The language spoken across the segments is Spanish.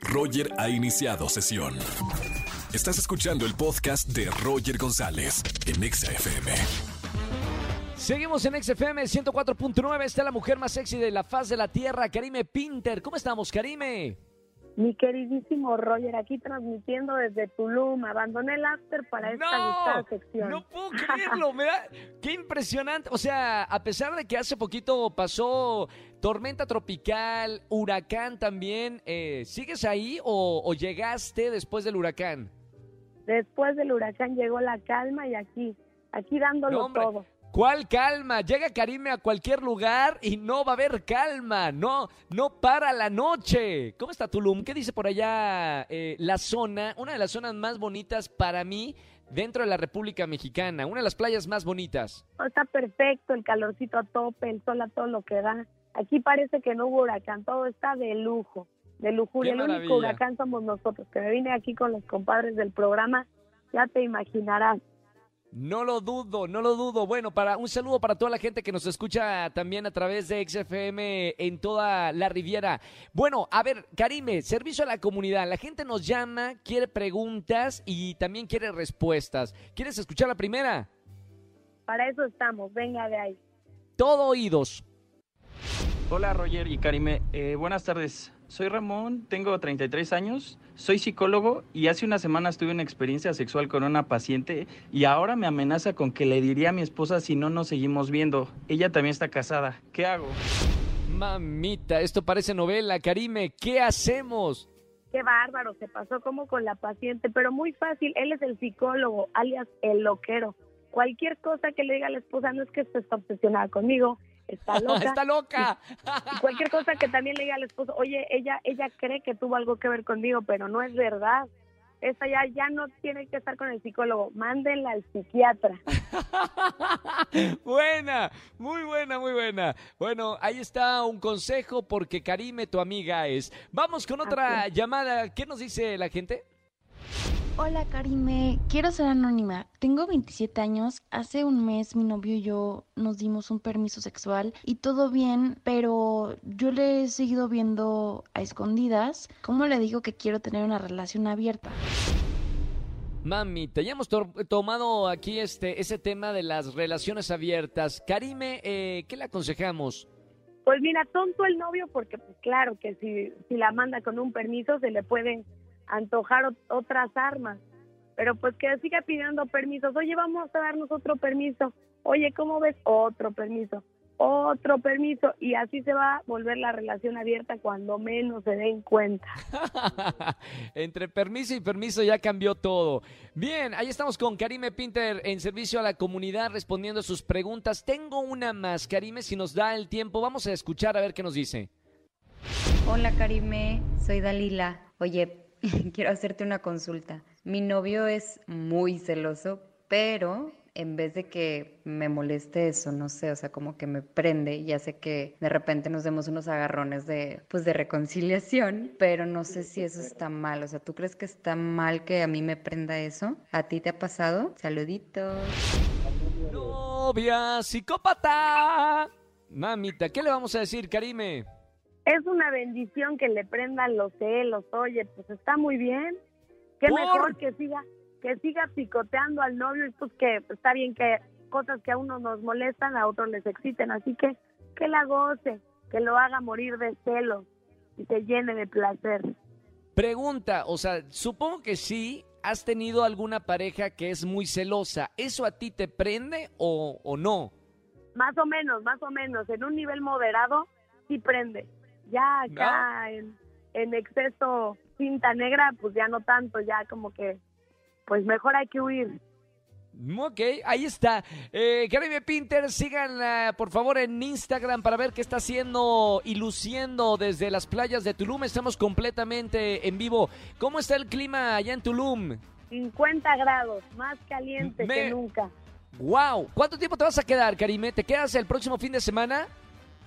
Roger ha iniciado sesión. Estás escuchando el podcast de Roger González en Exa FM. Seguimos en XFM 104.9. Está la mujer más sexy de la faz de la tierra, Karime Pinter. ¿Cómo estamos, Karime? Mi queridísimo Roger, aquí transmitiendo desde Tulum. Abandoné el after para esta gustada sección. No puedo creerlo, me da... Qué impresionante. O sea, a pesar de que hace poquito pasó tormenta tropical, huracán también, eh, ¿sigues ahí o, o llegaste después del huracán? Después del huracán llegó la calma y aquí, aquí dándolo No, todo. ¿Cuál calma? Llega Karime a cualquier lugar y no va a haber calma. No, no para la noche. ¿Cómo está Tulum? ¿Qué dice por allá eh, la zona? Una de las zonas más bonitas para mí dentro de la República Mexicana. Una de las playas más bonitas. No, Está perfecto, el calorcito a tope, el sol a todo lo que da. Aquí parece que no hubo huracán, todo está de lujo, de lujuria. El único huracán somos nosotros, que me vine aquí con los compadres del programa, ya te imaginarás. No lo dudo, no lo dudo. Bueno, para un saludo para toda la gente que nos escucha también a través de XFM en toda la Riviera. Bueno, a ver, Karime, servicio a la comunidad. La gente nos llama, quiere preguntas y también quiere respuestas. ¿Quieres escuchar la primera? Para eso estamos, venga de ahí. Todo oídos. Hola Roger y Karime, Eh, buenas tardes. Soy Ramón, tengo 33 años, soy psicólogo y hace unas semanas tuve una experiencia sexual con una paciente y ahora me amenaza con que le diría a mi esposa si no nos seguimos viendo. Ella también está casada. ¿Qué hago? Mamita, esto parece novela. Karime, ¿qué hacemos? Qué bárbaro, se pasó como con la paciente, pero muy fácil. Él es el psicólogo, alias el loquero. Cualquier cosa que le diga a la esposa, no es que esté obsesionada conmigo, está loca. Está loca. Cualquier cosa que también le diga al esposo, oye, ella, ella cree que tuvo algo que ver conmigo, pero no es verdad. Esa ya, ya no tiene que estar con el psicólogo, mándenla al psiquiatra. buena, muy buena, muy buena. Bueno, ahí está un consejo porque Karime, tu amiga es. Vamos con otra Así llamada. ¿Qué nos dice la gente? Hola Karime, quiero ser anónima. Tengo 27 años. Hace un mes mi novio y yo nos dimos un permiso sexual y todo bien, pero yo le he seguido viendo a escondidas. ¿Cómo le digo que quiero tener una relación abierta? Mamita, ya hemos to- tomado aquí este ese tema de las relaciones abiertas. Karime, eh, ¿qué le aconsejamos? Pues mira, tonto el novio porque pues claro que si, si la manda con un permiso se le pueden antojar ot- otras armas. Pero pues que siga pidiendo permisos. Oye, vamos a darnos otro permiso. Oye, ¿cómo ves? Otro permiso. Otro permiso. Y así se va a volver la relación abierta cuando menos se den cuenta. Entre permiso y permiso ya cambió todo. Bien, ahí estamos con Karime Pinter en servicio a la comunidad respondiendo sus preguntas. Tengo una más, Karime, si nos da el tiempo, vamos a escuchar a ver qué nos dice. Hola Karime, soy Dalila. Oye, quiero hacerte una consulta. Mi novio es muy celoso, pero en vez de que me moleste eso, no sé, o sea, como que me prende, ya sé que de repente nos demos unos agarrones de, pues, de reconciliación, pero no sé si eso está mal. O sea, ¿tú crees que está mal que a mí me prenda eso? ¿A ti te ha pasado? Saluditos. Novia psicópata. Mamita, ¿qué le vamos a decir, Karime? Es una bendición que le prendan los celos. Oye, pues está muy bien. Qué ¿Por? mejor que siga que siga picoteando al novio y pues que está bien que cosas que a uno nos molestan a otros les exciten. Así que que la goce, que lo haga morir de celos y se llene de placer. Pregunta, o sea, supongo que sí has tenido alguna pareja que es muy celosa. ¿Eso a ti te prende o, o no? Más o menos, más o menos, en un nivel moderado sí prende. Ya acá en, en exceso cinta negra, pues ya no tanto, ya como que, pues mejor hay que huir. Ok, ahí está. Eh, Karime Pinter, síganla por favor en Instagram para ver qué está haciendo y luciendo desde las playas de Tulum. Estamos completamente en vivo. ¿Cómo está el clima allá en Tulum? 50 grados, más caliente Me- que nunca. ¡Wow! ¿Cuánto tiempo te vas a quedar, Karime? ¿Te quedas el próximo fin de semana?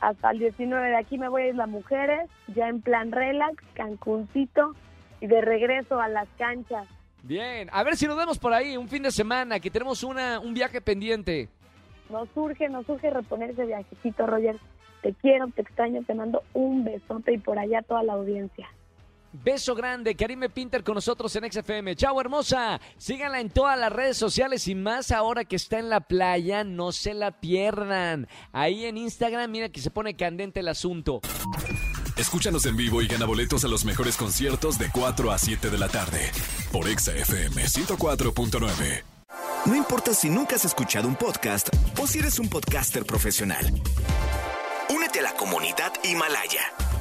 Hasta el 19 de aquí me voy a Isla Mujeres, ya en plan relax, Cancuncito y de regreso a las canchas. Bien, a ver si nos vemos por ahí un fin de semana, que tenemos una, un viaje pendiente. Nos surge, nos surge reponer ese viajecito, Roger. Te quiero, te extraño, te mando un besote y por allá toda la audiencia. Beso grande, Karime Pinter con nosotros en XFM. Chao, hermosa. Síganla en todas las redes sociales y más ahora que está en la playa, no se la pierdan. Ahí en Instagram, mira que se pone candente el asunto. Escúchanos en vivo y gana boletos a los mejores conciertos de 4 a 7 de la tarde por XFM 104.9. No importa si nunca has escuchado un podcast o si eres un podcaster profesional. Únete a la comunidad Himalaya.